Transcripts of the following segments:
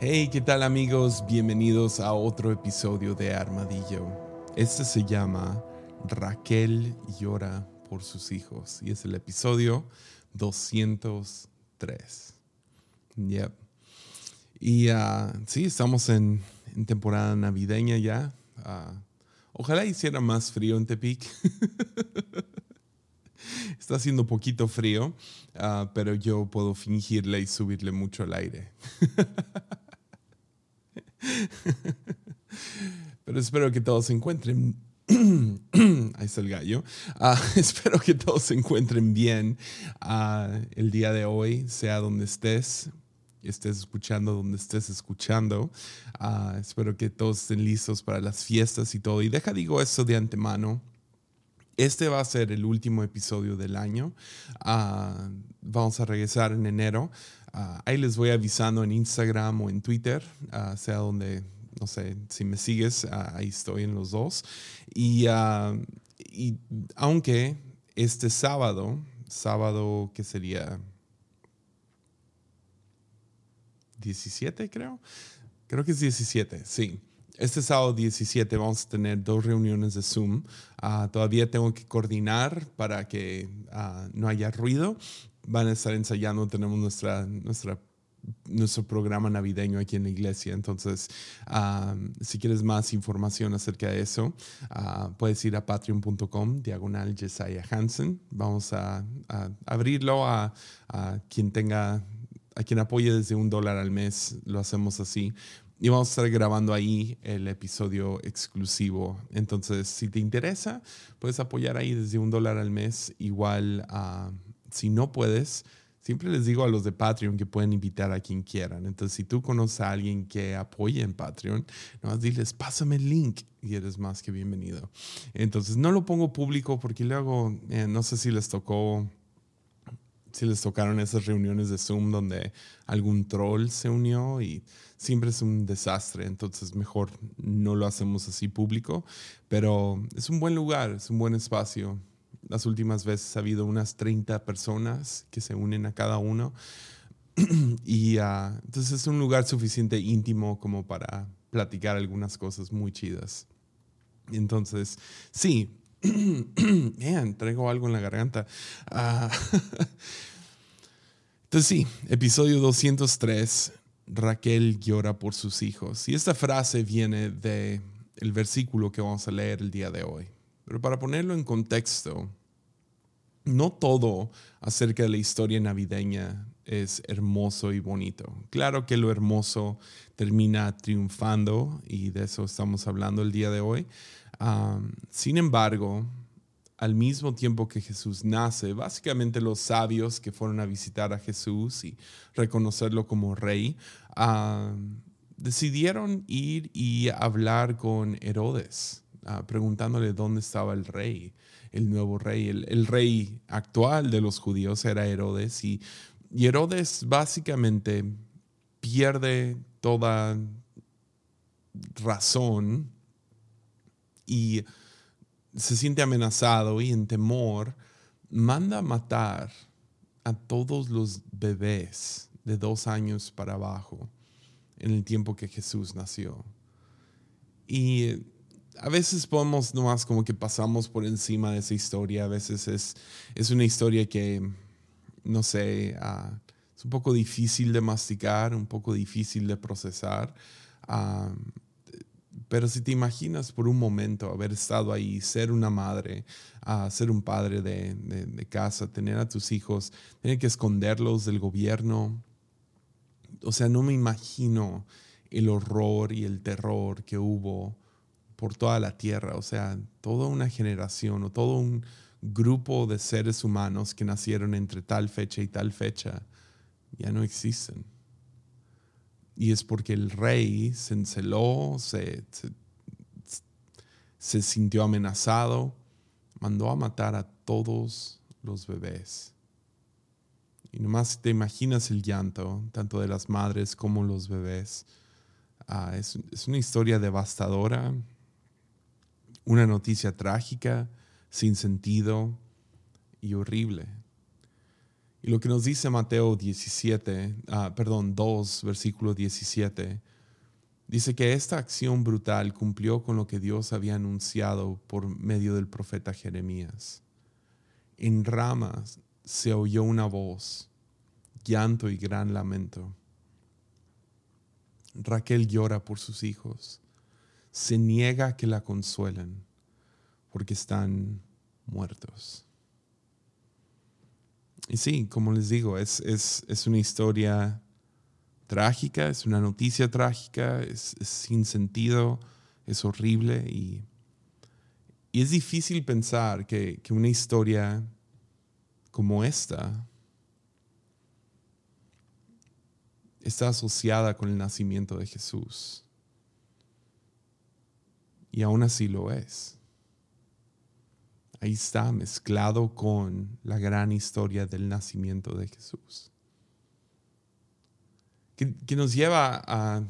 Hey, ¿qué tal amigos? Bienvenidos a otro episodio de Armadillo. Este se llama Raquel llora por sus hijos y es el episodio 203. Yep. Y uh, sí, estamos en, temporada navideña ya. Uh, ojalá hiciera más frío en Tepic. Está haciendo poquito frío, uh, pero yo puedo fingirle y subirle mucho al aire. Pero espero que todos se encuentren. Ahí está el gallo. Uh, espero que todos se encuentren bien uh, el día de hoy, sea donde estés, estés escuchando, donde estés escuchando. Uh, espero que todos estén listos para las fiestas y todo. Y deja, digo eso de antemano. Este va a ser el último episodio del año. vamos a regresar en enero. Ahí les voy avisando en Instagram o en Twitter, sea donde no sé, si me sigues, ahí estoy en los dos. Y, uh, y, aunque este sábado, sábado que sería 17 creo, creo que es 17, sí. Este sábado 17 vamos a tener dos reuniones de Zoom. Uh, todavía tengo que coordinar para que uh, no haya ruido. Van a estar ensayando, tenemos nuestra, nuestra nuestro programa navideño aquí en la iglesia. Entonces, si quieres más información acerca de eso, uh, puedes ir a patreon.com, diagonal Jesiah Hansen. Vamos a, abrirlo a, quien tenga, a quien apoye desde un dólar al mes. Lo hacemos así. Y vamos a estar grabando ahí el episodio exclusivo. Entonces, si te interesa, puedes apoyar ahí desde un dólar al mes. Igual, uh, si no puedes, Siempre les digo a los de Patreon que pueden invitar a quien quieran. Entonces, si tú conoces a alguien que apoye en Patreon, nomás diles, pásame el link y eres más que bienvenido. Entonces, no lo pongo público porque luego, eh, no sé si les tocó, si les tocaron esas reuniones de Zoom donde algún troll se unió y siempre es un desastre. Entonces, mejor no lo hacemos así público. Pero es un buen lugar, es un buen espacio las últimas veces ha habido unas 30 personas que se unen a cada uno. y uh, entonces es un lugar suficiente íntimo como para platicar algunas cosas muy chidas. Entonces, sí, man, traigo algo en la garganta. Uh, entonces, sí, episodio 203, Raquel llora por sus hijos. Y esta frase viene de versículo que vamos a leer el día de hoy. Pero para ponerlo en contexto, no todo acerca de la historia navideña es hermoso y bonito. Claro que lo hermoso termina triunfando y de eso estamos hablando el día de hoy. sin embargo, al mismo tiempo que Jesús nace, básicamente los sabios que fueron a visitar a Jesús y reconocerlo como rey, decidieron ir y hablar con Herodes Ah, preguntándole dónde estaba el rey, el nuevo rey. El, rey actual de los judíos era Herodes y, Herodes básicamente pierde toda razón y se siente amenazado y en temor, manda a matar a todos los bebés de dos años para abajo en el tiempo que Jesús nació. Y a veces podemos nomás como que pasamos por encima de esa historia. A veces es, es una historia que, no sé, uh, es un poco difícil de masticar, un poco difícil de procesar. Pero si te imaginas por un momento haber estado ahí, ser una madre, uh, ser un padre de, de, de, casa, tener a tus hijos, tener que esconderlos del gobierno. O sea, no me imagino el horror y el terror que hubo por toda la tierra, o sea, toda una generación o todo un grupo de seres humanos que nacieron entre tal fecha y tal fecha, ya no existen. Y es porque el rey se enceló, se, sintió amenazado, mandó a matar a todos los bebés. Y nomás te imaginas el llanto, tanto de las madres como los bebés. Ah, es, una historia devastadora, una noticia trágica, sin sentido y horrible. Y lo que nos dice Mateo 17, ah, perdón, 2, versículo 17, dice que esta acción brutal cumplió con lo que Dios había anunciado por medio del profeta Jeremías. En ramas se oyó una voz, llanto y gran lamento. Raquel llora por sus hijos, se niega a que la consuelen porque están muertos. Y sí, como les digo, es, una historia trágica, es una noticia trágica, es, sin sentido, es horrible y, es difícil pensar que, que, una historia como esta está asociada con el nacimiento de Jesús. Y aún así lo es ahí está mezclado con la gran historia del nacimiento de Jesús. Que, nos lleva a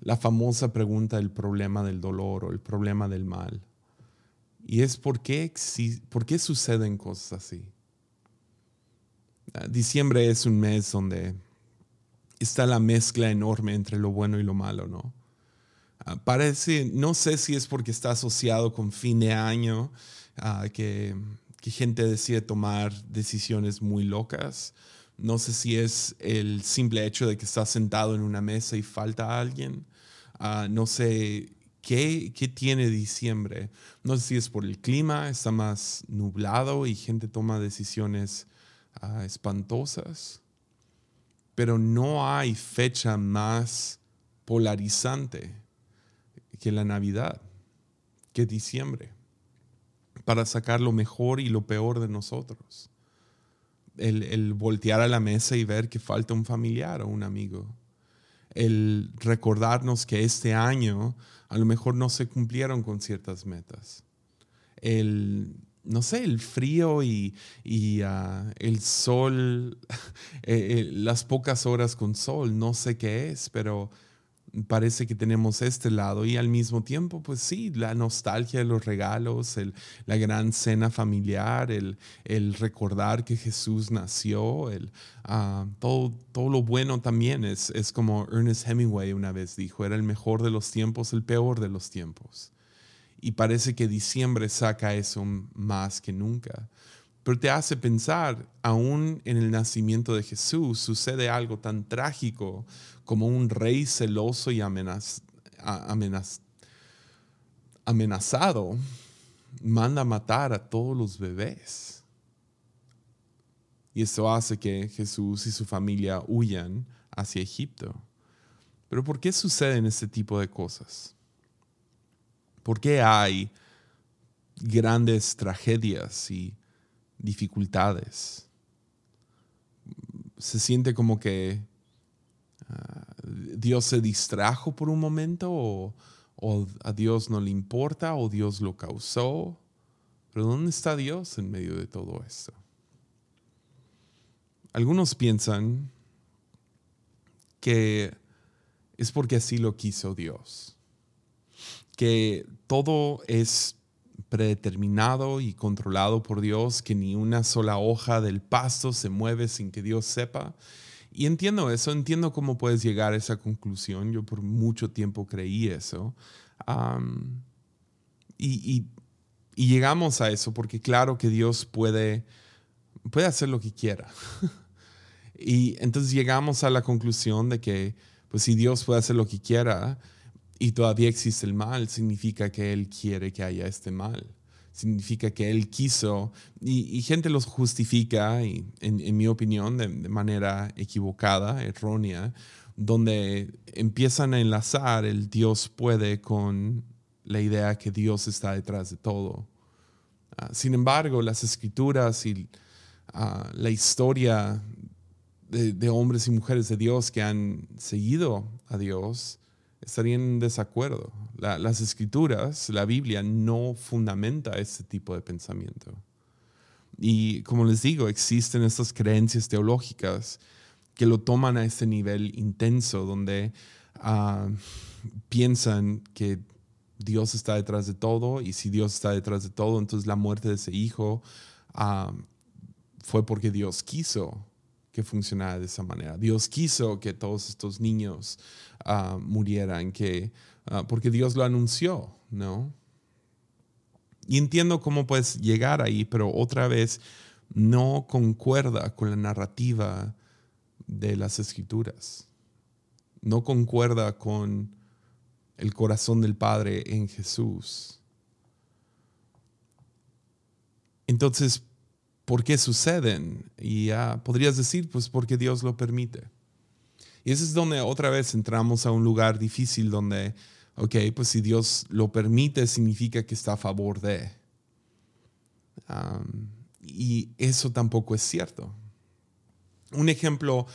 la famosa pregunta del problema del dolor o el problema del mal. Y es por qué, por qué suceden cosas así. Ah, diciembre es un mes donde está la mezcla enorme entre lo bueno y lo malo, ¿no? Ah, parece, no sé si es porque está asociado con fin de año, ah, que, gente decide tomar decisiones muy locas. No sé si es el simple hecho de que está sentado en una mesa y falta alguien. Ah, no sé qué, qué tiene diciembre. No sé si es por el clima, está más nublado y gente toma decisiones espantosas. Pero no hay fecha más polarizante que la Navidad, que diciembre, para sacar lo mejor y lo peor de nosotros. El, voltear a la mesa y ver que falta un familiar o un amigo. El recordarnos que este año a lo mejor no se cumplieron con ciertas metas. El, no sé, el frío y, ah, el sol, eh, eh, las pocas horas con sol, no sé qué es, pero parece que tenemos este lado y al mismo tiempo, pues sí, la nostalgia de los regalos, el, la gran cena familiar, el, el, recordar que Jesús nació, el, ah, todo, todo lo bueno también es, es como Ernest Hemingway una vez dijo, era el mejor de los tiempos, el peor de los tiempos. Y parece que diciembre saca eso más que nunca. Pero te hace pensar, aún en el nacimiento de Jesús sucede algo tan trágico como un rey celoso y amenaz, amenazado manda matar a todos los bebés. Y eso hace que Jesús y su familia huyan hacia Egipto. Pero ¿por qué suceden este tipo de cosas? ¿Por qué hay grandes tragedias y dificultades? Se siente como que Dios se distrajo por un momento o, a Dios no le importa o Dios lo causó. Pero ¿dónde está Dios en medio de todo esto? Algunos piensan que es porque así lo quiso Dios, que todo es predeterminado y controlado por Dios, que ni una sola hoja del pasto se mueve sin que Dios sepa y entiendo eso, entiendo cómo puedes llegar a esa conclusión. Yo por mucho tiempo creí eso. y, llegamos a eso porque claro que Dios puede, puede hacer lo que quiera. y entonces llegamos a la conclusión de que, pues si Dios puede hacer lo que quiera y todavía existe el mal, significa que Él quiere que haya este mal significa que él quiso, y, gente los justifica, y en, mi opinión, de, manera equivocada, errónea, donde empiezan a enlazar el Dios puede con la idea que Dios está detrás de todo. Ah, sin embargo, las escrituras y ah, la historia de, hombres y mujeres de Dios que han seguido a Dios estarían en desacuerdo. las escrituras, la Biblia, no fundamenta este tipo de pensamiento. Y como les digo, existen estas creencias teológicas que lo toman a este nivel intenso, donde ah, piensan que Dios está detrás de todo y si Dios está detrás de todo, entonces la muerte de ese hijo ah, fue porque Dios quiso que funcionara de esa manera. Dios quiso que todos estos niños ah, murieran, que, ah, porque Dios lo anunció, ¿no? Y entiendo cómo puedes llegar ahí, pero otra vez no concuerda con la narrativa de las escrituras. No concuerda con el corazón del Padre en Jesús. Entonces, ¿por qué suceden? Y ya podrías decir, pues porque Dios lo permite. Y ese es donde otra vez entramos a un lugar difícil donde, ok, pues si Dios lo permite, significa que está a favor de. y eso tampoco es cierto. Un ejemplo,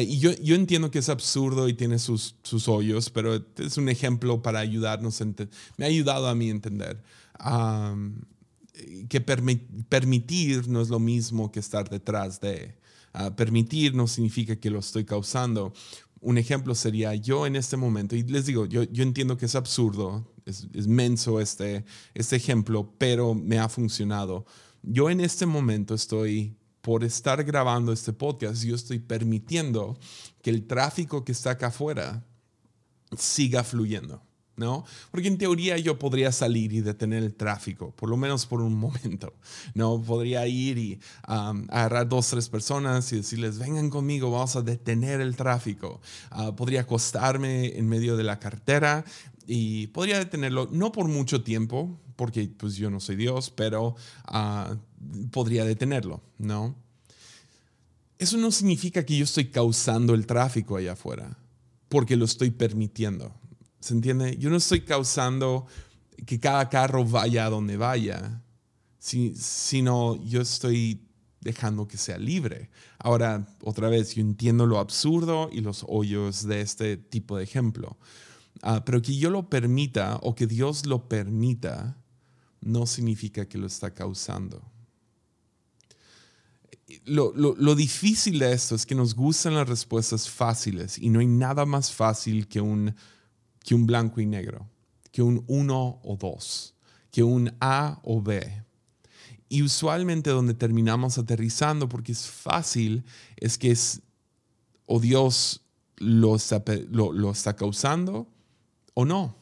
y yo, yo, entiendo que es absurdo y tiene sus, sus hoyos, pero es un ejemplo para ayudarnos, a me ha ayudado a mí a entender que permitir no es lo mismo que estar detrás de. Permitir no significa que lo estoy causando. Un ejemplo sería yo en este momento, y les digo, yo, yo entiendo que es absurdo, es, es menso este, este ejemplo, pero me ha funcionado. Yo en este momento estoy, por estar grabando este podcast, yo estoy permitiendo que el tráfico que está acá afuera siga fluyendo. ¿No? Porque en teoría yo podría salir y detener el tráfico, por lo menos por un momento, ¿no? Podría ir y agarrar dos, tres personas y decirles, vengan conmigo, vamos a detener el tráfico. Ah, podría acostarme en medio de la cartera y podría detenerlo, no por mucho tiempo, porque pues yo no soy Dios, pero ah, podría detenerlo, ¿no? Eso no significa que yo estoy causando el tráfico allá afuera, porque lo estoy permitiendo. ¿Se entiende? Yo no estoy causando que cada carro vaya a donde vaya, sino yo estoy dejando que sea libre. Ahora, otra vez, yo entiendo lo absurdo y los hoyos de este tipo de ejemplo, ah, pero que yo lo permita o que Dios lo permita no significa que lo está causando. Lo, lo, difícil de esto es que nos gustan las respuestas fáciles y no hay nada más fácil que un que un blanco y negro, que un uno o dos, que un A o B. Y usualmente donde terminamos aterrizando, porque es fácil, es que es o Dios lo está, lo, está causando o no.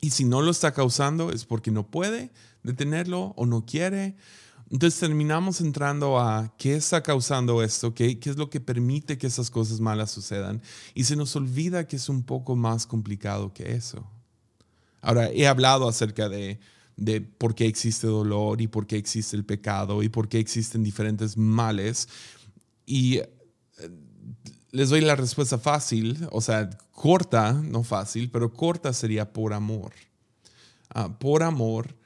Y si no lo está causando es porque no puede detenerlo o no quiere entonces terminamos entrando a qué está causando esto, qué, qué es lo que permite que esas cosas malas sucedan. Y se nos olvida que es un poco más complicado que eso. Ahora, he hablado acerca de, de por qué existe dolor y por qué existe el pecado y por qué existen diferentes males. Y eh, les doy la respuesta fácil, o sea, corta, no fácil, pero corta sería por amor. Ah, por amor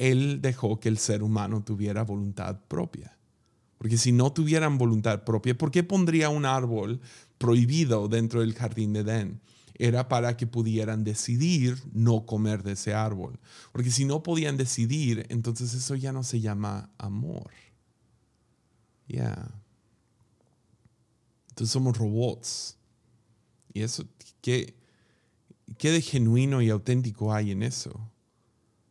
él dejó que el ser humano tuviera voluntad propia. Porque si no tuvieran voluntad propia, ¿por qué pondría un árbol prohibido dentro del jardín de Edén? Era para que pudieran decidir no comer de ese árbol. Porque si no podían decidir, entonces eso ya no se llama amor. Ya. Entonces somos robots. Y eso, ¿qué, ¿qué de genuino y auténtico hay en eso?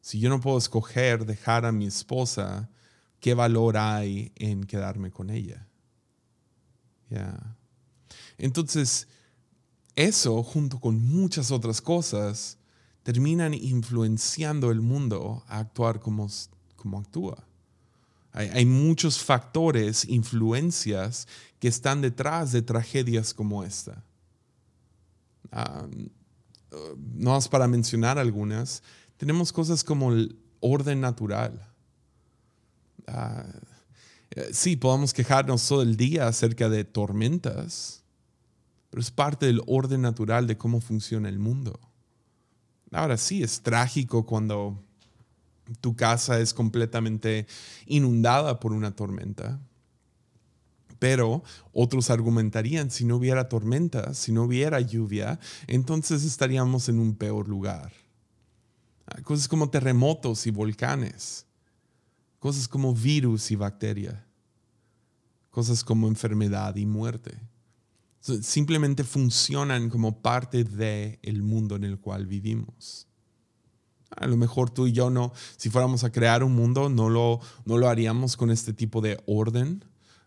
Si yo no puedo escoger dejar a mi esposa, ¿qué valor hay en quedarme con ella? Entonces, eso, junto con muchas otras cosas, terminan influenciando el mundo a actuar como, como actúa. Hay, muchos factores, influencias que están detrás de tragedias como esta. Ah, no es para mencionar algunas, tenemos cosas como el orden natural. Ah, eh, sí, podemos quejarnos todo el día acerca de tormentas, pero es parte del orden natural de cómo funciona el mundo. Ahora sí, es trágico cuando tu casa es completamente inundada por una tormenta. Pero otros argumentarían, si no hubiera tormenta, si no hubiera lluvia, entonces estaríamos en un peor lugar. Cosas como terremotos y volcanes. Cosas como virus y bacteria. Cosas como enfermedad y muerte. Simplemente funcionan como parte del el mundo en el cual vivimos. A lo mejor tú y yo no, si fuéramos a crear un mundo, no lo, no lo haríamos con este tipo de orden,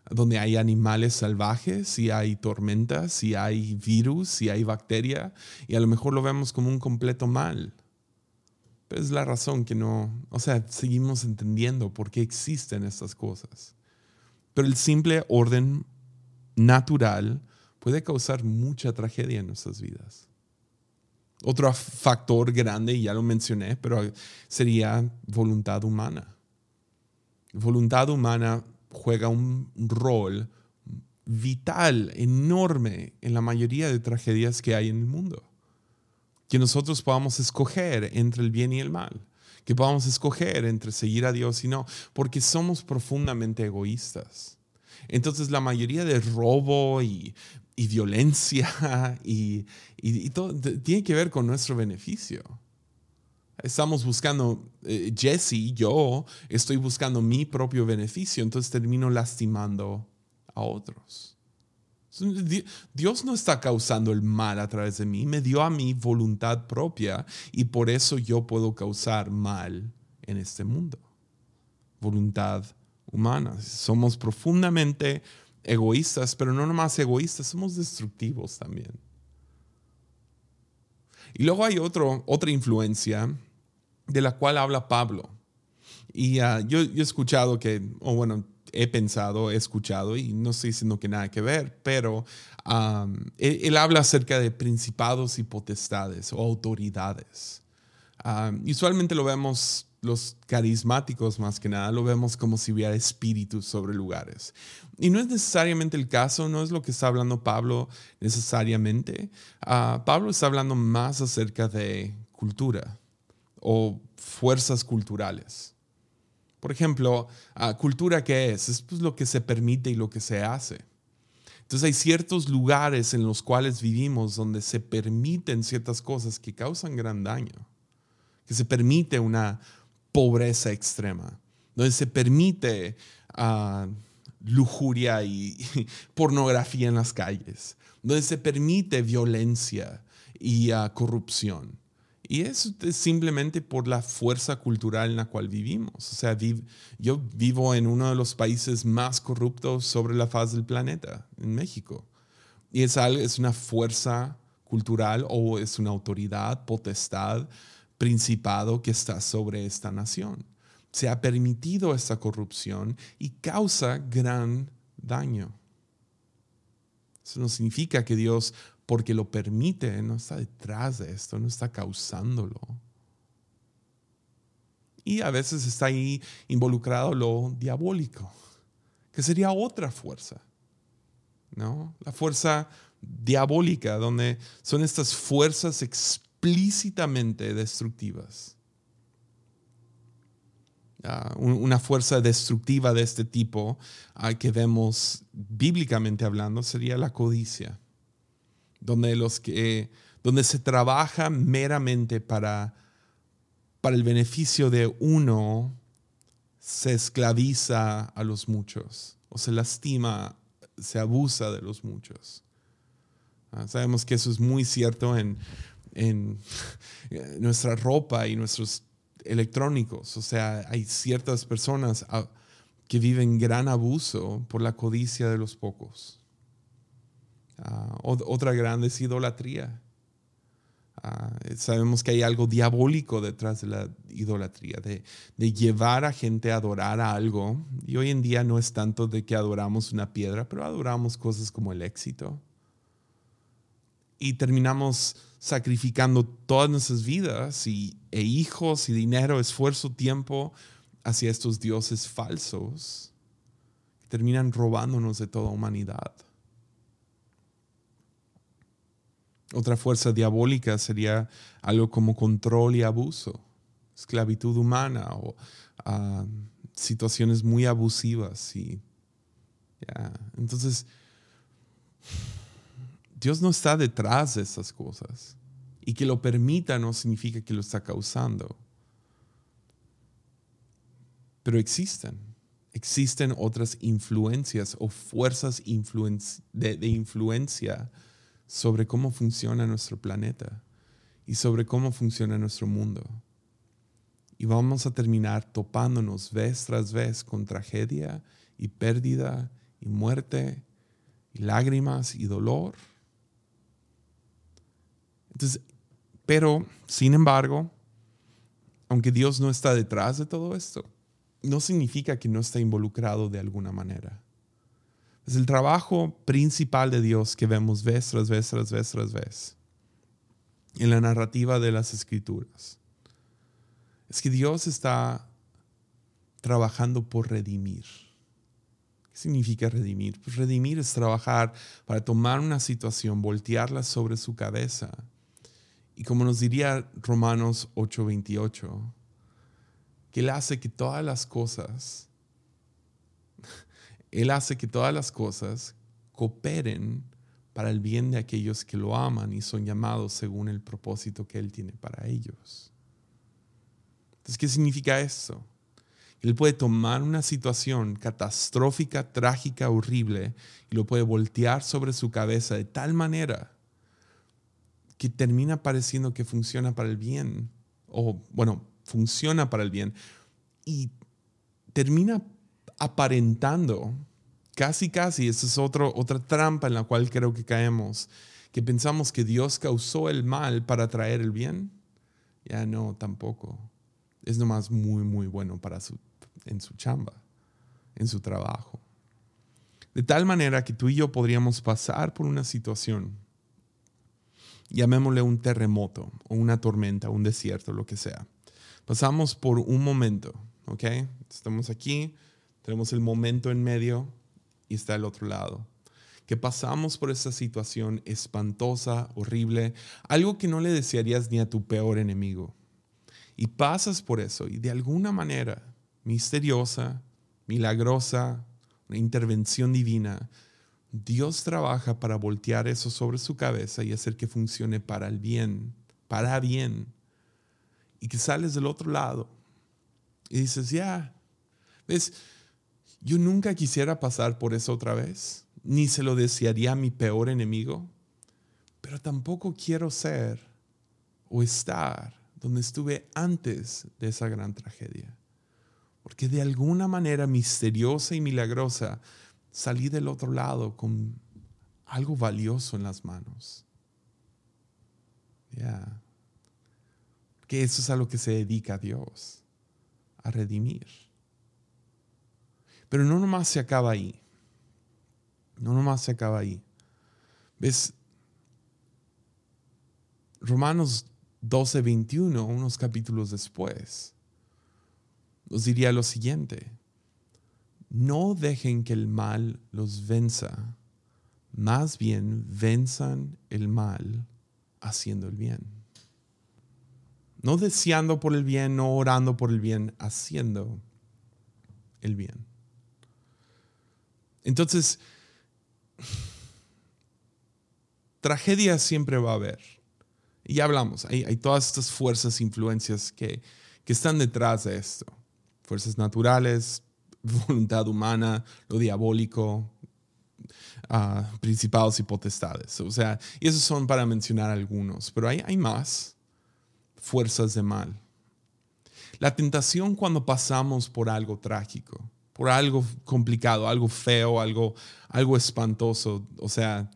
donde hay animales salvajes, si hay tormentas, si hay virus, si hay bacteria, y a lo mejor lo vemos como un completo mal. Es la razón que no, o sea, seguimos entendiendo por qué existen estas cosas. Pero el simple orden natural puede causar mucha tragedia en nuestras vidas. Otro factor grande, ya lo mencioné, pero sería voluntad humana. Voluntad humana juega un rol vital, enorme en la mayoría de tragedias que hay en el mundo. Que nosotros podamos escoger entre el bien y el mal, que podamos escoger entre seguir a Dios y no, porque somos profundamente egoístas. Entonces la mayoría de robo y violencia y, todo tiene que ver con nuestro beneficio. Estamos buscando, eh, Jesse, yo estoy buscando mi propio beneficio, entonces termino lastimando a otros. Dios no está causando el mal a través de mí, me dio a mí voluntad propia y por eso yo puedo causar mal en este mundo. Voluntad humana. Somos profundamente egoístas, pero no nomás egoístas, somos destructivos también. Y luego hay otro, otra influencia de la cual habla Pablo. Y ah, yo, he escuchado que, o bueno, he pensado, he escuchado, y no estoy diciendo que nada que ver, pero él, habla acerca de principados y potestades o autoridades. usualmente lo vemos los carismáticos más que nada, lo vemos como si hubiera espíritus sobre lugares. Y no es necesariamente el caso, no es lo que está hablando Pablo necesariamente. Ah, Pablo está hablando más acerca de cultura o fuerzas culturales. Por ejemplo, uh, ¿cultura qué es? Es pues, lo que se permite y lo que se hace. Entonces hay ciertos lugares en los cuales vivimos donde se permiten ciertas cosas que causan gran daño, que se permite una, pobreza extrema, donde se permite ah, lujuria y, pornografía en las calles, donde se permite violencia y ah, corrupción. Y es simplemente por la fuerza cultural en la cual vivimos. O sea, yo vivo en uno de los países más corruptos sobre la faz del planeta, en México. Y es, es una fuerza cultural o es una autoridad, potestad principado que está sobre esta nación. Se ha permitido esta corrupción y causa gran daño. Eso no significa que Dios, porque lo permite, no está detrás de esto, no está causándolo. Y a veces está ahí involucrado lo diabólico, que sería otra fuerza. ¿no? La fuerza diabólica, donde son estas fuerzas explícitamente destructivas. Ah, una fuerza destructiva de este tipo uh, que vemos bíblicamente hablando sería la codicia, donde, los que, donde se trabaja meramente para, para el beneficio de uno, se esclaviza a los muchos o se lastima, se abusa de los muchos. Ah, sabemos que eso es muy cierto en en nuestra ropa y nuestros electrónicos. O sea, hay ciertas personas ah, que viven gran abuso por la codicia de los pocos. Ah, otra grande es idolatría. Ah, sabemos que hay algo diabólico detrás de la idolatría, de, llevar a gente a adorar a algo. Y hoy en día no es tanto de que adoramos una piedra, pero adoramos cosas como el éxito. Y terminamos sacrificando todas nuestras vidas y, e hijos y dinero, esfuerzo, tiempo hacia estos dioses falsos que terminan robándonos de toda humanidad. Otra fuerza diabólica sería algo como control y abuso, esclavitud humana o ah, situaciones muy abusivas. Y, Entonces, Dios no está detrás de esas cosas. Y que lo permita no significa que lo está causando. Pero existen. Existen otras influencias o fuerzas de, de influencia sobre cómo funciona nuestro planeta y sobre cómo funciona nuestro mundo. y vamos a terminar topándonos vez tras vez con tragedia y pérdida y muerte y lágrimas y dolor. Entonces, pero, sin embargo, aunque Dios no está detrás de todo esto, no significa que no está involucrado de alguna manera. Es el trabajo principal de Dios que vemos vez tras vez, tras vez, tras vez en la narrativa de las escrituras. Es que Dios está trabajando por redimir. ¿Qué significa redimir? Pues redimir es trabajar para tomar una situación, voltearla sobre su cabeza. Y como nos diría Romanos 8:28, que Él hace que todas las cosas, Él hace que todas las cosas cooperen para el bien de aquellos que lo aman y son llamados según el propósito que Él tiene para ellos. Entonces, ¿qué significa eso? Él puede tomar una situación catastrófica, trágica, horrible, y lo puede voltear sobre su cabeza de tal manera que termina pareciendo que funciona para el bien, o bueno, funciona para el bien, y termina aparentando, casi, casi, esa es otro, otra trampa en la cual creo que caemos, que pensamos que Dios causó el mal para traer el bien. Ya no, tampoco. Es nomás muy, muy bueno para su en su chamba, en su trabajo. De tal manera que tú y yo podríamos pasar por una situación, llamémosle un terremoto o una tormenta, un desierto, lo que sea. Pasamos por un momento, ¿ok? Estamos aquí, tenemos el momento en medio y está el otro lado. Que pasamos por esa situación espantosa, horrible, algo que no le desearías ni a tu peor enemigo. Y pasas por eso y de alguna manera misteriosa, milagrosa, una intervención divina, Dios trabaja para voltear eso sobre su cabeza y hacer que funcione para el bien, para bien. Y que sales del otro lado y dices, ya, ves, yo nunca quisiera pasar por eso otra vez, ni se lo desearía a mi peor enemigo, pero tampoco quiero ser o estar donde estuve antes de esa gran tragedia. Porque de alguna manera misteriosa y milagrosa salí del otro lado con algo valioso en las manos. Ya. Que eso es a lo que se dedica Dios, a redimir. Pero no nomás se acaba ahí. No nomás se acaba ahí. ¿Ves? Romanos 12, 21, unos capítulos después os diría lo siguiente, no dejen que el mal los venza, más bien venzan el mal haciendo el bien. No deseando por el bien, no orando por el bien, haciendo el bien. Entonces, tragedia siempre va a haber. Y ya hablamos, hay, todas estas fuerzas, influencias que, que están detrás de esto fuerzas naturales, voluntad humana, lo diabólico, uh, principados y potestades. O sea, y esos son para mencionar algunos, pero hay, hay más fuerzas de mal. La tentación cuando pasamos por algo trágico, por algo complicado, algo feo, algo, algo espantoso, o sea,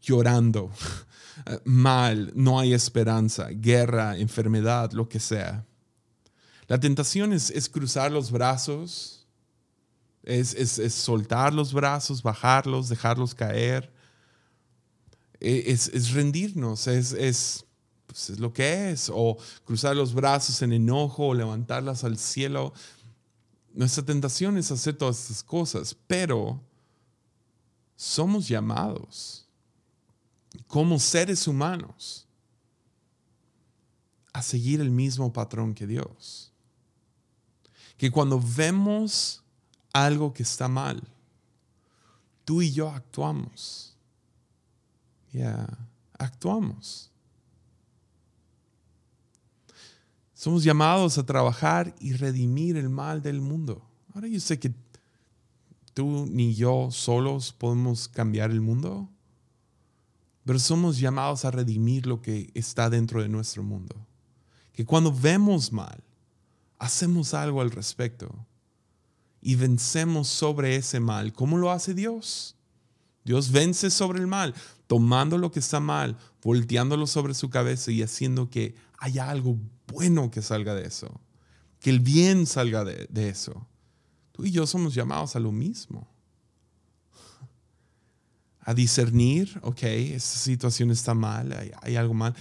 llorando, mal, no hay esperanza, guerra, enfermedad, lo que sea la tentación es, cruzar los brazos, es, soltar los brazos, bajarlos, dejarlos caer, e, es, rendirnos, pues, es, lo que es, o cruzar los brazos en enojo, o levantarlas al cielo. Nuestra tentación es hacer todas estas cosas, pero somos llamados como seres humanos a seguir el mismo patrón que Dios que cuando vemos algo que está mal, tú y yo actuamos. Ya, actuamos. Somos llamados a trabajar y redimir el mal del mundo. Ahora yo sé que tú ni yo solos podemos cambiar el mundo, pero somos llamados a redimir lo que está dentro de nuestro mundo. Que cuando vemos mal, hacemos algo al respecto y vencemos sobre ese mal. ¿Cómo lo hace Dios? Dios vence sobre el mal, tomando lo que está mal, volteándolo sobre su cabeza y haciendo que haya algo bueno que salga de eso, que el bien salga de, eso. Tú y yo somos llamados a lo mismo. A discernir, ok, esta situación está mal, hay, algo mal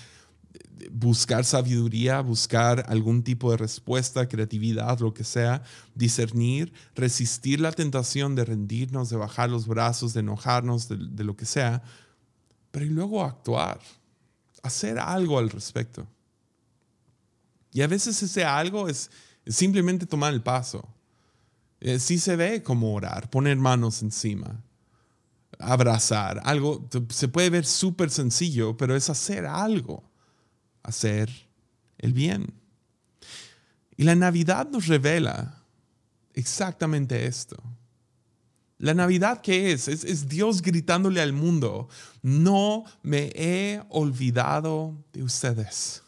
buscar sabiduría, buscar algún tipo de respuesta, creatividad, lo que sea, discernir, resistir la tentación de rendirnos, de bajar los brazos, de enojarnos, de, lo que sea, pero luego actuar, hacer algo al respecto. Y a veces ese algo es, simplemente tomar el paso. Eh, sí se ve como orar, poner manos encima, abrazar, algo, se puede ver súper sencillo, pero es hacer algo hacer el bien. Y la Navidad nos revela exactamente esto. La Navidad, ¿qué es? es? Dios gritándole al mundo, no me he olvidado de ustedes.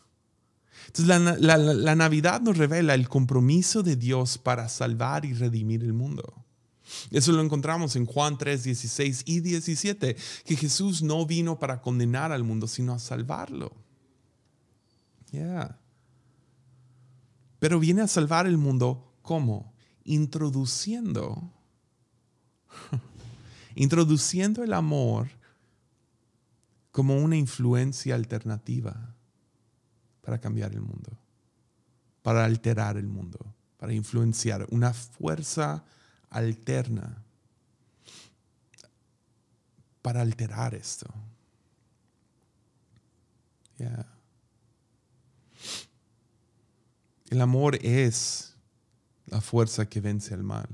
Entonces la, la, Navidad nos revela el compromiso de Dios para salvar y redimir el mundo. Eso lo encontramos en Juan 3, 16 y 17, que Jesús no vino para condenar al mundo, sino a salvarlo. Pero viene a salvar el mundo ¿cómo? Introduciendo introduciendo el amor como una influencia alternativa para cambiar el mundo, para alterar el mundo, para influenciar una fuerza alterna para alterar esto. El amor es la fuerza que vence al mal.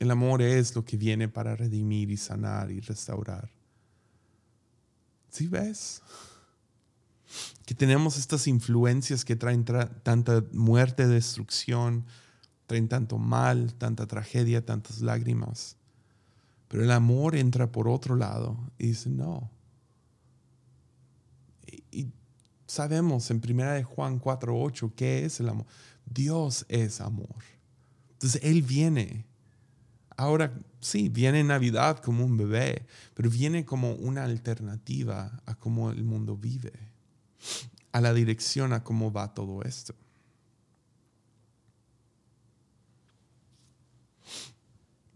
El amor es lo que viene para redimir y sanar y restaurar. ¿Sí ves? Que tenemos estas influencias que traen tanta muerte, destrucción, traen tanto mal, tanta tragedia, tantas lágrimas. Pero el amor entra por otro lado y dice, no. Y, sabemos en 1 de Juan 4:8 qué es el amor. Dios es amor. Entonces Él viene. Ahora sí, viene Navidad como un bebé, pero viene como una alternativa a cómo el mundo vive, a la dirección a cómo va todo esto.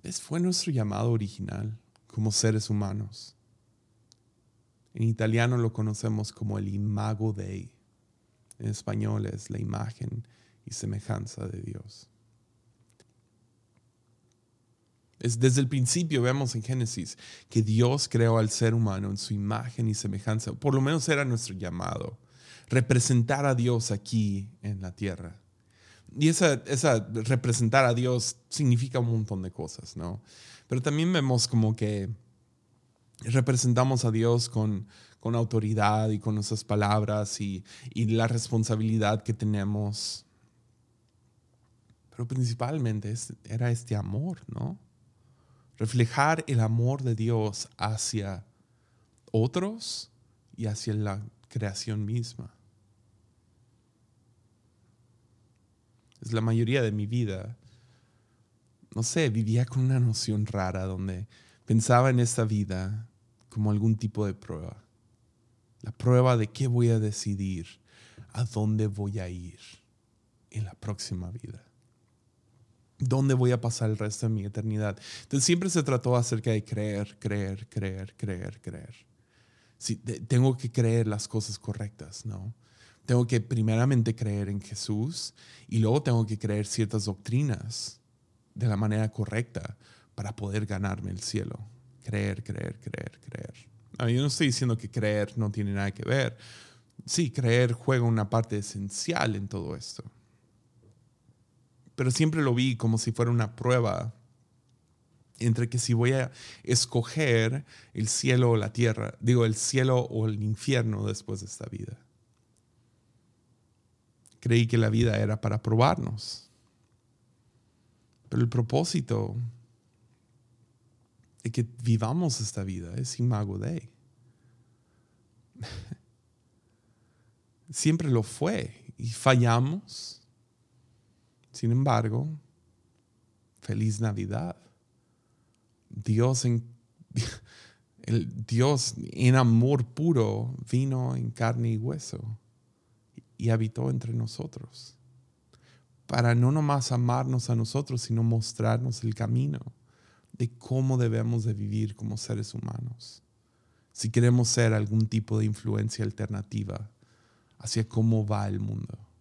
Ese fue nuestro llamado original como seres humanos. En italiano lo conocemos como el imago Dei. En español es la imagen y semejanza de Dios. Es desde el principio vemos en Génesis que Dios creó al ser humano en su imagen y semejanza. Por lo menos era nuestro llamado, representar a Dios aquí en la tierra. Y esa, esa representar a Dios significa un montón de cosas, ¿no? Pero también vemos como que representamos a Dios con, con autoridad y con nuestras palabras y, y la responsabilidad que tenemos. Pero principalmente era este amor, ¿no? Reflejar el amor de Dios hacia otros y hacia la creación misma. Es la mayoría de mi vida. No sé, vivía con una noción rara donde pensaba en esta vida como algún tipo de prueba. La prueba de qué voy a decidir, a dónde voy a ir en la próxima vida. ¿Dónde voy a pasar el resto de mi eternidad? Entonces siempre se trató acerca de creer, creer, creer, creer, creer. Sí, tengo que creer las cosas correctas, ¿no? Tengo que primeramente creer en Jesús y luego tengo que creer ciertas doctrinas de la manera correcta para poder ganarme el cielo. Creer, creer, creer, creer. yo no estoy diciendo que creer no tiene nada que ver. Sí, creer juega una parte esencial en todo esto. Pero siempre lo vi como si fuera una prueba entre que si voy a escoger el cielo o la tierra, digo el cielo o el infierno después de esta vida. Creí que la vida era para probarnos. Pero el propósito de que vivamos esta vida es Imago Dei. Siempre lo fue y fallamos. Sin embargo, feliz Navidad. Dios en, Dios en amor puro vino en carne y hueso y habitó entre nosotros para no nomás amarnos a nosotros, sino mostrarnos el camino de cómo debemos de vivir como seres humanos. Si queremos ser algún tipo de influencia alternativa hacia cómo va el mundo.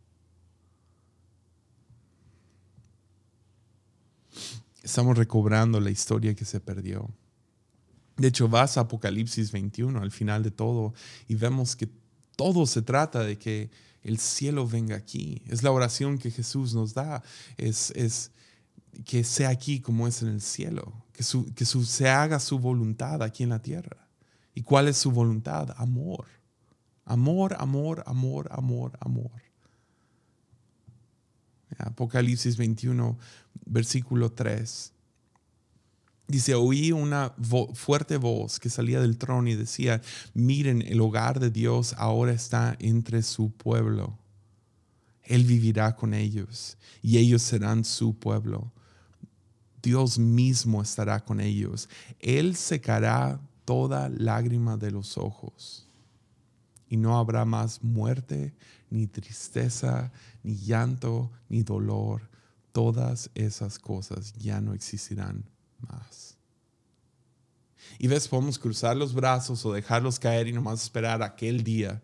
Estamos recobrando la historia que se perdió. De hecho, vas a Apocalipsis 21 al final de todo y vemos que todo se trata de que el cielo venga aquí. Es la oración que Jesús nos da. Es, es que sea aquí como es en el cielo. Que, que se haga su voluntad aquí en la tierra. ¿Y cuál es su voluntad? Amor. Amor, amor, amor, amor, amor. Apocalipsis 21, versículo 3. Dice, oí una fuerte voz que salía del trono y decía, miren, el hogar de Dios ahora está entre su pueblo. Él vivirá con ellos y ellos serán su pueblo. Dios mismo estará con ellos. Él secará toda lágrima de los ojos. Y no habrá más muerte, ni tristeza, ni llanto, ni dolor. Todas esas cosas ya no existirán más. Y ves, podemos cruzar los brazos o dejarlos caer y nomás esperar aquel día.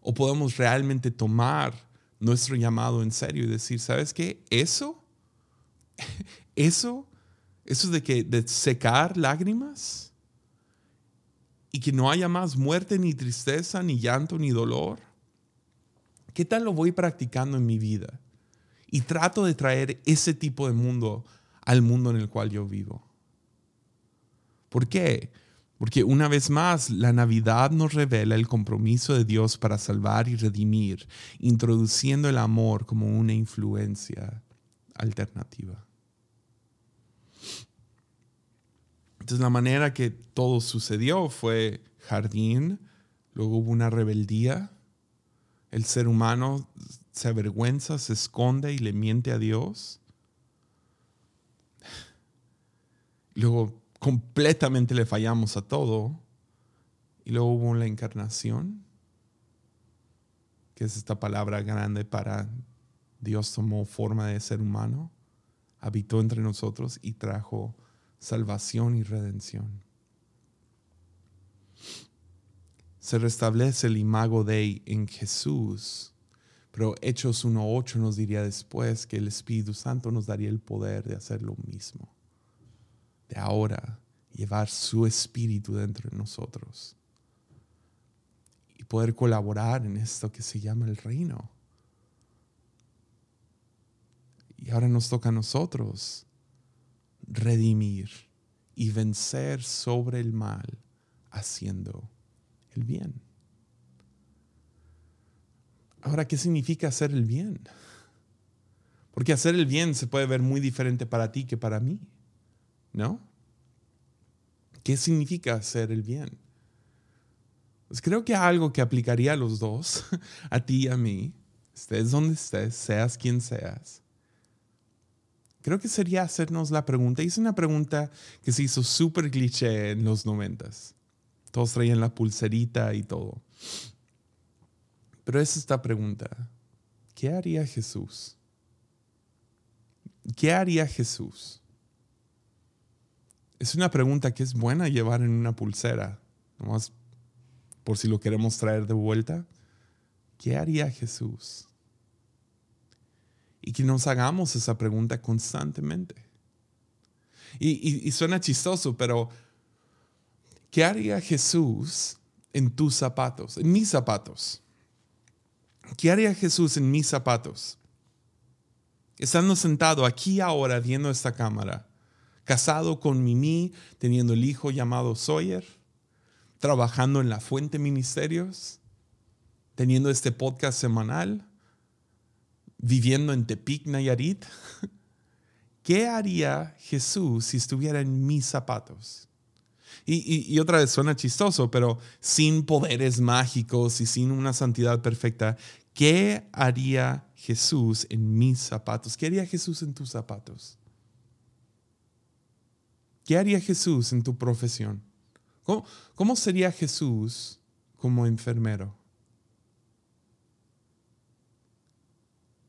O podemos realmente tomar nuestro llamado en serio y decir, ¿sabes qué? Eso, eso, eso de que de secar lágrimas y que no haya más muerte, ni tristeza, ni llanto, ni dolor. ¿Qué tal lo voy practicando en mi vida? Y trato de traer ese tipo de mundo al mundo en el cual yo vivo. ¿Por qué? Porque una vez más, la Navidad nos revela el compromiso de Dios para salvar y redimir, introduciendo el amor como una influencia alternativa. Entonces la manera que todo sucedió fue jardín, luego hubo una rebeldía, el ser humano se avergüenza, se esconde y le miente a Dios. Luego completamente le fallamos a todo. Y luego hubo la encarnación, que es esta palabra grande para Dios tomó forma de ser humano, habitó entre nosotros y trajo salvación y redención. Se restablece el imago Dei en Jesús, pero Hechos 1.8 nos diría después que el Espíritu Santo nos daría el poder de hacer lo mismo. De ahora llevar su espíritu dentro de nosotros. Y poder colaborar en esto que se llama el reino. Y ahora nos toca a nosotros redimir y vencer sobre el mal haciendo el bien. Ahora, ¿qué significa hacer el bien? Porque hacer el bien se puede ver muy diferente para ti que para mí. ¿no? ¿Qué significa hacer el bien? Pues creo que algo que aplicaría a los dos, a ti y a mí, estés donde estés, seas quien seas. Creo que sería hacernos la pregunta. Hice una pregunta que se hizo súper cliché en los noventas. Todos traían la pulserita y todo. Pero es esta pregunta. ¿Qué haría Jesús? ¿Qué haría Jesús? es una pregunta que es buena llevar en una pulsera, nomás por si lo queremos traer de vuelta. ¿Qué haría Jesús? Y que nos hagamos esa pregunta constantemente. Y, y suena chistoso, pero ¿qué haría Jesús en tus zapatos, en mis zapatos? ¿Qué haría Jesús en mis zapatos? Estando sentado aquí ahora viendo esta cámara, casado con Mimi, teniendo el hijo llamado Sawyer, trabajando en la Fuente Ministerios, teniendo este podcast semanal, viviendo en Tepic, Nayarit. ¿Qué haría Jesús si estuviera en mis zapatos? Y, otra vez suena chistoso, pero sin poderes mágicos y sin una santidad perfecta, ¿qué haría Jesús en mis zapatos? ¿Qué haría Jesús en tus zapatos? ¿Qué haría Jesús en tu profesión? ¿Cómo, sería Jesús como enfermero?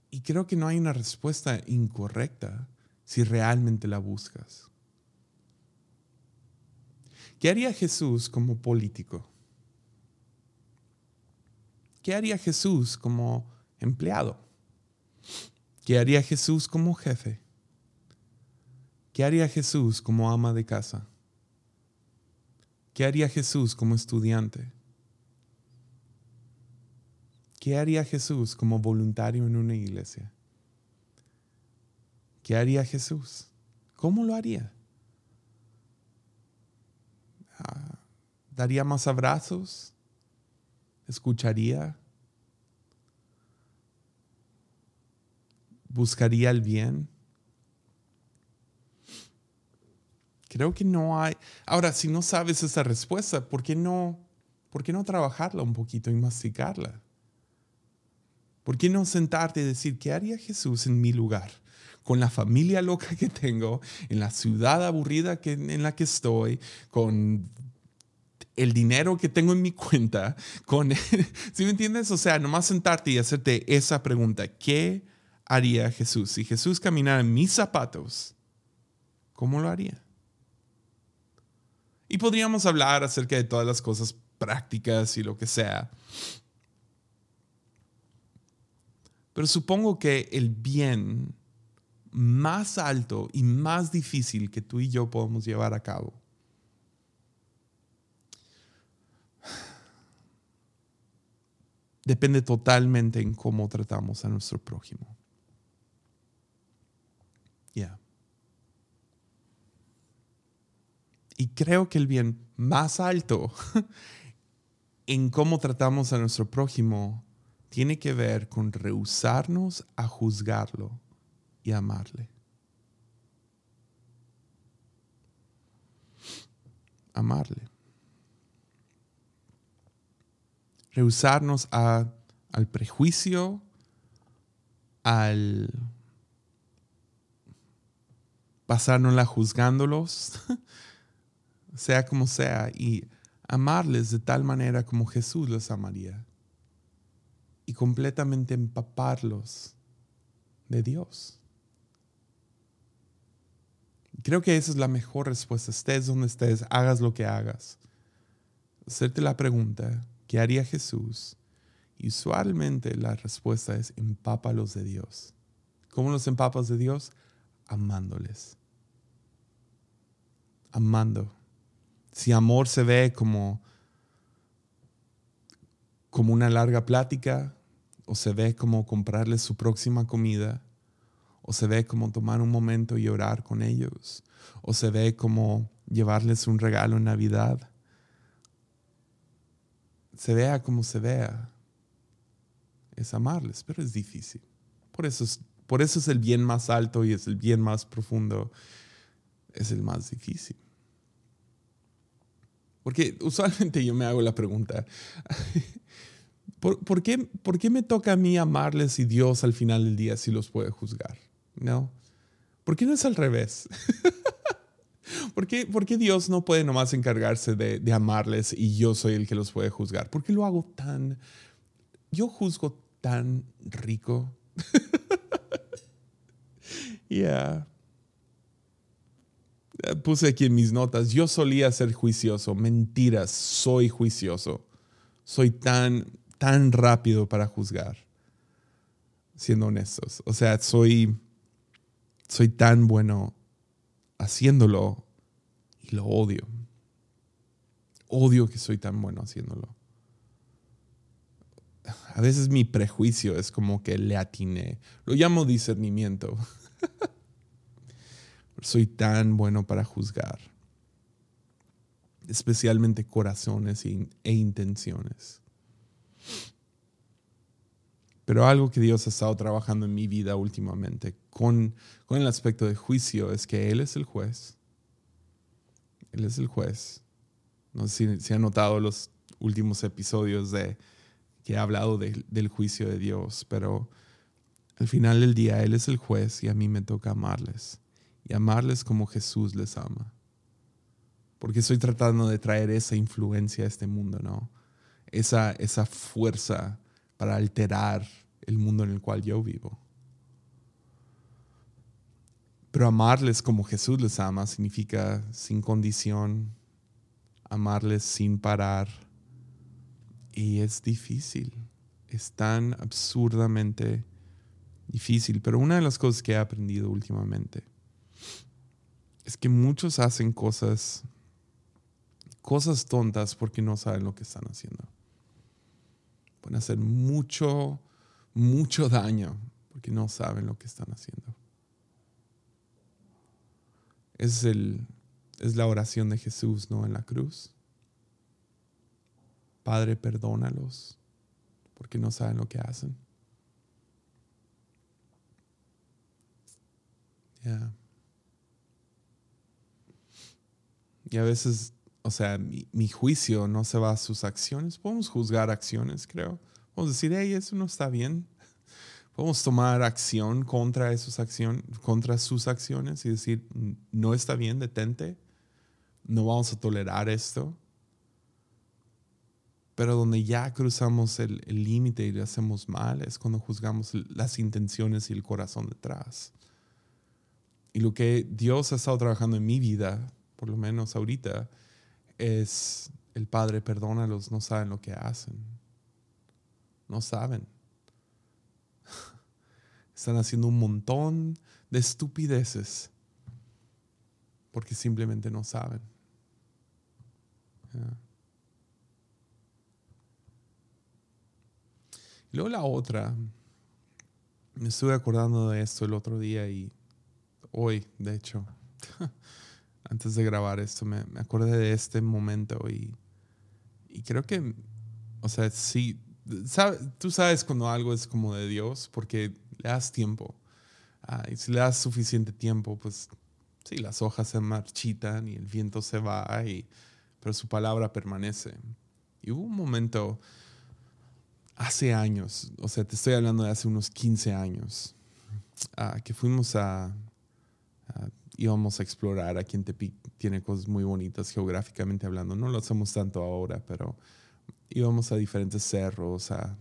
Y creo que no hay una respuesta incorrecta si realmente la buscas. ¿Qué haría Jesús como político? ¿Qué haría Jesús como empleado? ¿Qué haría Jesús como jefe? ¿Qué haría Jesús como ama de casa? ¿Qué haría Jesús como estudiante? ¿Qué haría Jesús como voluntario en una iglesia? ¿Qué haría Jesús? ¿Cómo lo haría? ¿Daría más abrazos? ¿Escucharía? ¿Buscaría el bien? Creo que no hay. Ahora, si no sabes esa respuesta, ¿por qué no, por qué no trabajarla un poquito y masticarla? ¿Por qué no sentarte y decir, ¿qué haría Jesús en mi lugar? Con la familia loca que tengo, en la ciudad aburrida que, en la que estoy, con el dinero que tengo en mi cuenta, con, ¿sí me entiendes? O sea, nomás sentarte y hacerte esa pregunta, ¿qué haría Jesús? Si Jesús caminara en mis zapatos, ¿cómo lo haría? Y podríamos hablar acerca de todas las cosas prácticas y lo que sea, Pero supongo que el bien más alto y más difícil que tú y yo podemos llevar a cabo depende totalmente en cómo tratamos a nuestro prójimo. Ya. Y creo que el bien más alto en cómo tratamos a nuestro prójimo tiene que ver con rehusarnos a juzgarlo y amarle. Amarle. Rehusarnos al prejuicio, al pasárnosla juzgándolos, sea como sea, y amarles de tal manera como Jesús los amaría y completamente empaparlos de Dios. Creo que esa es la mejor respuesta. Estés donde estés, hagas lo que hagas. Hacerte la pregunta, ¿qué haría Jesús? Usualmente la respuesta es empápalos de Dios. ¿Cómo los empapas de Dios? Amándoles. Amando. Si amor se ve como como una larga plática, o se ve como comprarles su próxima comida, o se ve como tomar un momento y orar con ellos, o se ve como llevarles un regalo en Navidad. Se vea como se vea, es amarles, pero es difícil. Por eso es, por eso es el bien más alto y es el bien más profundo, es el más difícil. Porque usualmente yo me hago la pregunta, ¿Por, qué, ¿Por, qué, me toca a mí amarles y Dios al final del día sí los puede juzgar? ¿No? ¿Por qué no es al revés? ¿Por, qué, ¿Por qué, Dios no puede nomás encargarse de, amarles y yo soy el que los puede juzgar? ¿Por qué lo hago tan... Yo juzgo tan rico? Ya. Puse aquí en mis notas, yo solía ser juicioso. Mentiras, soy juicioso. Soy tan tan rápido para juzgar, siendo honestos. O sea, soy, soy tan bueno haciéndolo y lo odio. Odio que soy tan bueno haciéndolo. A veces mi prejuicio es como que le atiné. Lo llamo discernimiento. soy tan bueno para juzgar, especialmente corazones e intenciones. Pero algo que Dios ha estado trabajando en mi vida últimamente con, con el aspecto de juicio es que Él es el juez. Él es el juez No sé si, han notado los últimos episodios de que he hablado del juicio de Dios, pero al final del día Él es el juez y a mí me toca amarles. Y amarles como Jesús les ama. Porque estoy tratando de traer esa influencia a este mundo, ¿no? Esa, esa fuerza para alterar el mundo en el cual yo vivo. Pero amarles como Jesús les ama significa sin condición, amarles sin parar. Y es difícil, es tan absurdamente difícil. Pero una de las cosas que he aprendido últimamente es que muchos hacen cosas, cosas tontas porque no saben lo que están haciendo. Pueden hacer mucho, mucho daño porque no saben lo que están haciendo. Es, el, es la oración de Jesús, ¿no? En la cruz. Padre, perdónalos porque no saben lo que hacen. Y a veces, o sea, mi, juicio no se va a sus acciones. Podemos juzgar acciones, creo. Podemos decir, hey, eso no está bien. Podemos tomar acción contra, esos contra sus acciones y decir, no está bien, detente. No vamos a tolerar esto. Pero donde ya cruzamos el límite y le hacemos mal es cuando juzgamos las intenciones y el corazón detrás. Y lo que Dios ha estado trabajando en mi vida, por lo menos ahorita, es el Padre, perdónalos, no saben lo que hacen. No saben. Están haciendo un montón de estupideces porque simplemente no saben. Luego la otra, me estuve acordando de esto el otro día y hoy, de hecho, antes de grabar esto, me, acordé de este momento y, y creo que, o sea, sí, tú sabes cuando algo es como de Dios porque le das tiempo. Ah, y si le das suficiente tiempo, pues sí, las hojas se marchitan y el viento se va, y, pero su palabra permanece. Y hubo un momento hace años, o sea, te estoy hablando de hace unos 15 años, ah, que fuimos a, Uh, íbamos a explorar. Aquí en Tepic tiene cosas muy bonitas geográficamente hablando. No lo hacemos tanto ahora, pero íbamos a diferentes cerros a,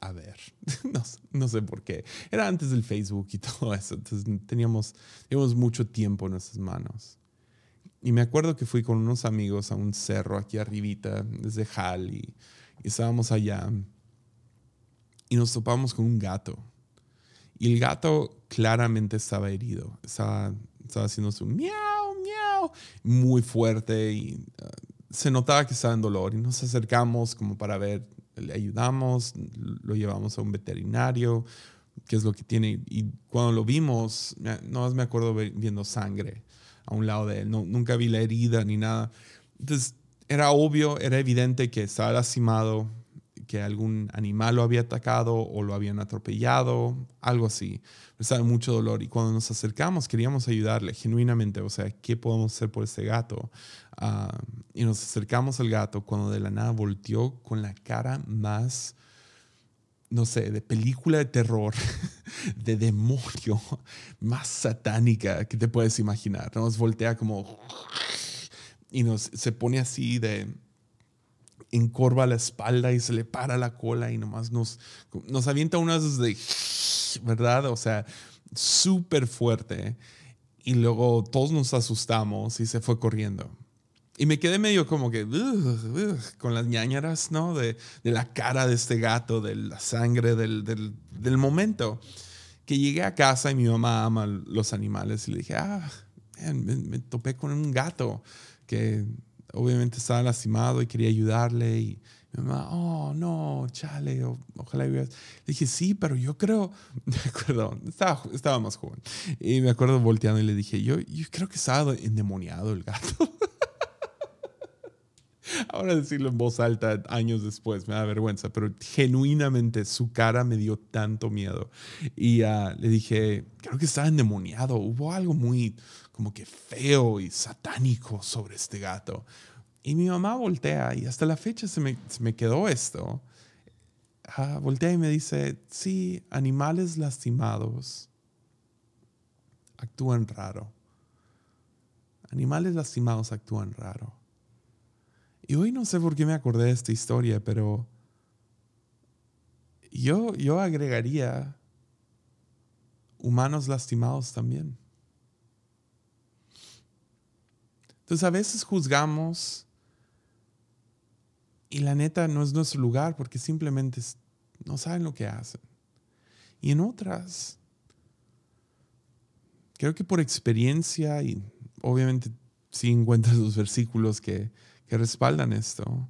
a, ver. no, no, sé por qué. Era antes del Facebook y todo eso. Entonces teníamos, teníamos mucho tiempo en nuestras manos. Y me acuerdo que fui con unos amigos a un cerro aquí arribita, desde Hal, y, y estábamos allá. Y nos topamos con un gato y el gato claramente estaba herido. Estaba, estaba haciendo su miau, miau, muy fuerte y uh, se notaba que estaba en dolor. Y nos acercamos como para ver, le ayudamos, lo llevamos a un veterinario, qué es lo que tiene. Y cuando lo vimos, no más me acuerdo viendo sangre a un lado de él. No, nunca vi la herida ni nada. Entonces era obvio, era evidente que estaba lastimado, que algún animal lo había atacado o lo habían atropellado, algo así. Estaba mucho dolor y cuando nos acercamos queríamos ayudarle genuinamente, o sea, ¿qué podemos hacer por este gato? Ah, y nos acercamos al gato cuando de la nada volteó con la cara más, no sé, de película de terror, de demonio, más satánica que te puedes imaginar. Nos voltea como... Y nos, se pone así de encorva la espalda y se le para la cola y nomás nos, nos avienta unas de, ¿verdad? O sea, súper fuerte. Y luego todos nos asustamos y se fue corriendo. Y me quedé medio como que con las ñañaras, ¿no? De, de, la cara de este gato, de la sangre del, del, momento. Que llegué a casa y mi mamá ama los animales y le dije, ah, me topé con un gato que obviamente estaba lastimado y quería ayudarle y mi mamá, oh, no, chale, ojalá hubieras. Le dije, sí, pero yo creo, me acuerdo, estaba, estaba más joven. Y me acuerdo volteando y le dije, yo, yo creo que estaba endemoniado el gato. Ahora decirlo en voz alta años después me da vergüenza, pero genuinamente su cara me dio tanto miedo. Y uh, le dije, creo que estaba endemoniado. Hubo algo muy como que feo y satánico sobre este gato. Y mi mamá voltea y hasta la fecha se me, se me quedó esto. Ah, voltea y me dice, sí, animales lastimados actúan raro. Animales lastimados actúan raro. Y hoy no sé por qué me acordé de esta historia, pero yo, yo agregaría humanos lastimados también. Entonces a veces juzgamos y la neta no es nuestro lugar porque simplemente no saben lo que hacen. Y en otras, creo que por experiencia y obviamente si encuentras los versículos que, respaldan esto,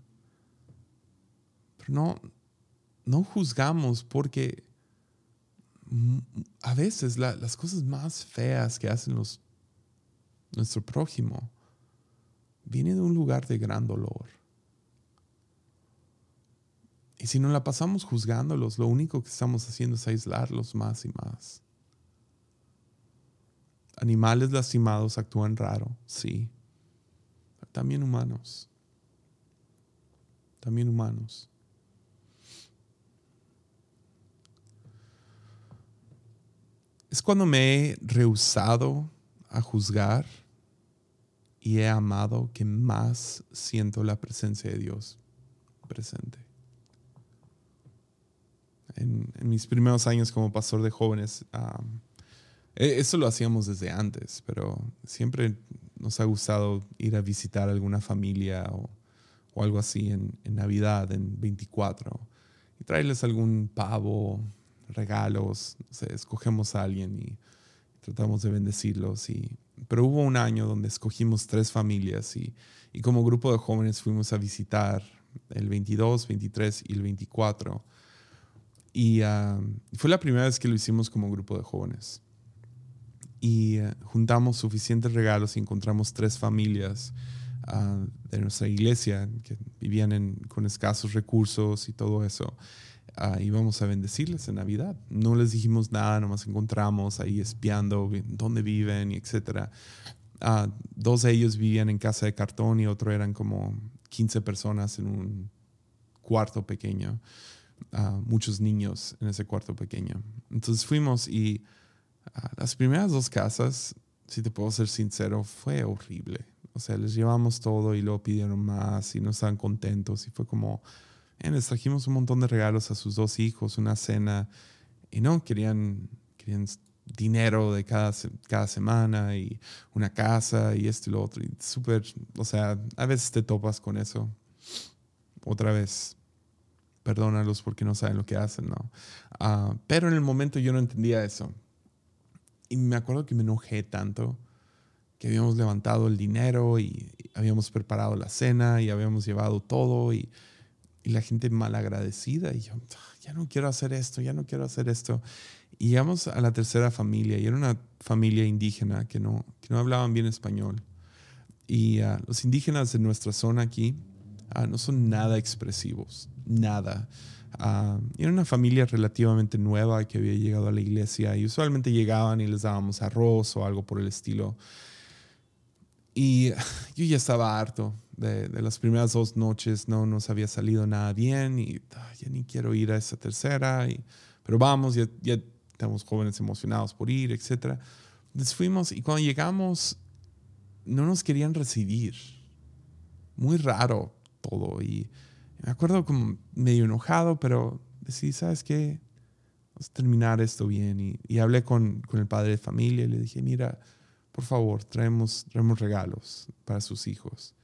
pero no, no juzgamos porque a veces las cosas más feas que hacen los, nuestro prójimo vienen de un lugar de gran dolor. Y si no la pasamos juzgándolos, lo único que estamos haciendo es aislarlos más y más. Animales lastimados actúan raro, sí. también humanos. También humanos. Es cuando me he rehusado a juzgar y he amado que más siento la presencia de Dios presente. En, mis primeros años como pastor de jóvenes, e, eso lo hacíamos desde antes, pero siempre nos ha gustado ir a visitar alguna familia o, algo así en, Navidad, en 24, y traerles algún pavo, regalos, escogemos a alguien y tratamos de bendecirlos. Y, pero hubo un año donde escogimos tres familias y, como grupo de jóvenes fuimos a visitar el 22, 23 y el 24. Y ah, fue la primera vez que lo hicimos como grupo de jóvenes y eh, juntamos suficientes regalos y encontramos tres familias ah, de nuestra iglesia que vivían con escasos recursos y todo eso. Uh, íbamos a bendecirles en Navidad. No les dijimos nada, nomás encontramos ahí espiando dónde viven y etcétera. Ah, dos de ellos vivían en casa de cartón y otro eran como 15 personas en un cuarto pequeño. muchos niños en ese cuarto pequeño. Entonces fuimos y las primeras dos casas, si te puedo ser sincero, fue horrible. O sea, les llevamos todo y luego pidieron más y no estaban contentos y fue como, eh, les trajimos un montón de regalos a sus dos hijos, una cena y no, querían, querían dinero de cada, cada semana y una casa y esto y lo otro. Y súper, o sea, a veces te topas con eso. Otra vez, perdónalos porque no saben lo que hacen, ¿no? Ah, pero en el momento yo no entendía eso. Y me acuerdo que me enojé tanto que habíamos levantado el dinero y, habíamos preparado la cena y habíamos llevado todo y, y la gente malagradecida y yo, ya no quiero hacer esto, ya no quiero hacer esto. Y llegamos a la tercera familia y era una familia indígena que no, que no hablaban bien español. Y uh, los indígenas de nuestra zona aquí uh, no son nada expresivos, nada. Uh, era una familia relativamente nueva que había llegado a la iglesia y usualmente llegaban y les dábamos arroz o algo por el estilo. Y yo ya estaba harto de, las primeras dos noches, no nos había salido nada bien y ya ni quiero ir a esa tercera, y, pero vamos, ya, ya estamos jóvenes emocionados por ir, etc. Entonces fuimos y cuando llegamos no nos querían recibir. Muy raro todo y me acuerdo como medio enojado, pero decidí, ¿sabes qué? Vamos a terminar esto bien. Y, hablé con, con, el padre de familia y le dije, mira, por favor, traemos, traemos regalos para sus hijos.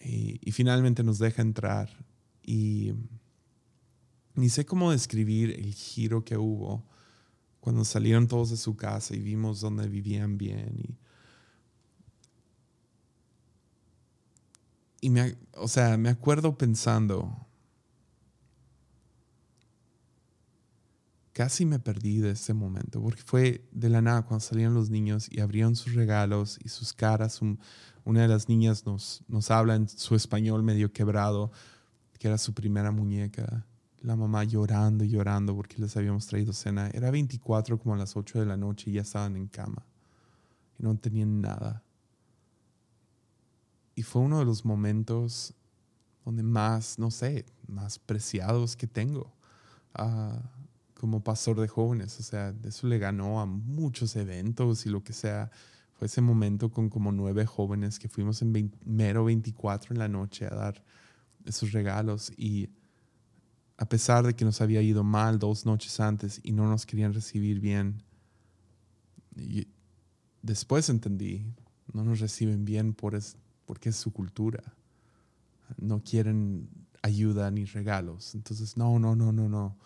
Y, finalmente nos deja entrar. Y ni sé cómo describir el giro que hubo cuando salieron todos de su casa y vimos dónde vivían bien. Y, Y me, o sea, me acuerdo pensando, casi me perdí de ese momento, porque fue de la nada cuando salían los niños y abrieron sus regalos y sus caras. una de las niñas nos, nos habla en su español medio quebrado, que era su primera muñeca. La mamá llorando y llorando porque les habíamos traído cena. Era 24 como a las 8 de la noche y ya estaban en cama. Y no tenían nada. y fue uno de los momentos donde más, no sé, más preciados que tengo ah, como pastor de jóvenes. O sea, eso le ganó a muchos eventos y lo que sea. Fue ese momento con como nueve jóvenes que fuimos en mero 24 en la noche a dar esos regalos y a pesar de que nos había ido mal dos noches antes y no nos querían recibir bien, y después entendí, no nos reciben bien por es, porque es su cultura. No quieren ayuda ni regalos. Entonces, no, no, no, no, no,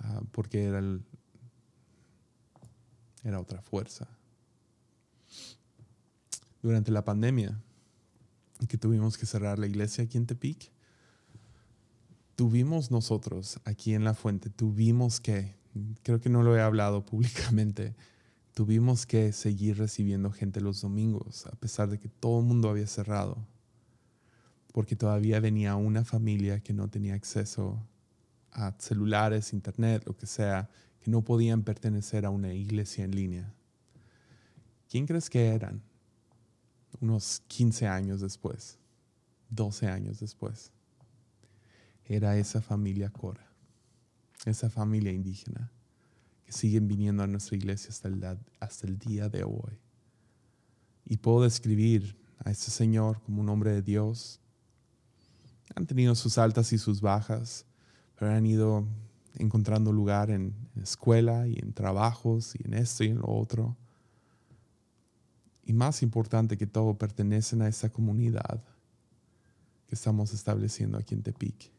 ah, porque era, era otra fuerza. Durante la pandemia, que tuvimos que cerrar la iglesia aquí en Tepic, tuvimos nosotros aquí en la fuente, tuvimos que, creo que no lo he hablado públicamente, tuvimos que seguir recibiendo gente los domingos, a pesar de que todo el mundo había cerrado, porque todavía venía una familia que no tenía acceso a celulares, internet, lo que sea, que no podían pertenecer a una iglesia en línea. ¿Quién crees que eran? Unos 15 años después, 12 años después era esa familia Cora, esa familia indígena que siguen viniendo a nuestra iglesia hasta el, hasta el día de hoy. Y puedo describir a ese Señor como un hombre de Dios. Han tenido sus altas y sus bajas, pero ido encontrando lugar en, escuela y en trabajos y en esto y en lo otro. Y más importante que todo, pertenecen a esa comunidad que estamos estableciendo aquí en Tepic.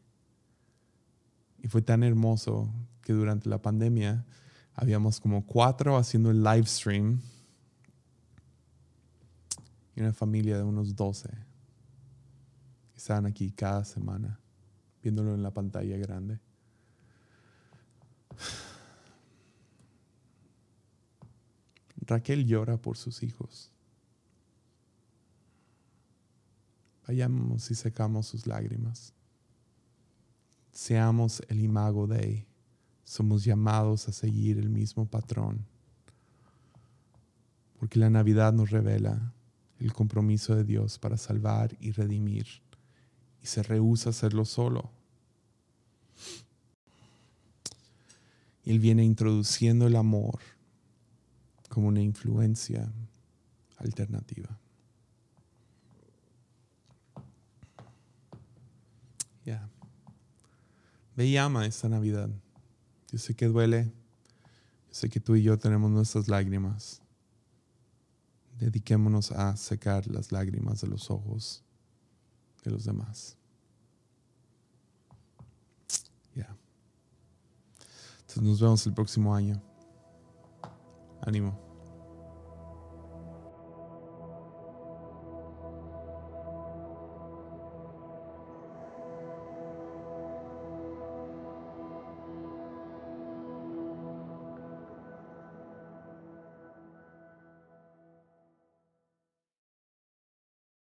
Y fue tan hermoso que durante la pandemia habíamos como cuatro haciendo el live stream y una familia de unos 12 estaban aquí cada semana viéndolo en la pantalla grande. Raquel llora por sus hijos. Vayamos y secamos sus lágrimas seamos el imago de, somos llamados a seguir el mismo patrón. Porque la Navidad nos revela el compromiso de Dios para salvar y redimir, y se rehúsa a hacerlo solo. Y Él viene introduciendo el amor como una influencia alternativa. Ya. Ve y ama esta Navidad. Yo sé que duele. Yo sé que tú y yo tenemos nuestras lágrimas. Dediquémonos a secar las lágrimas de los ojos de los demás. Ya. Entonces nos vemos el próximo año. Ánimo.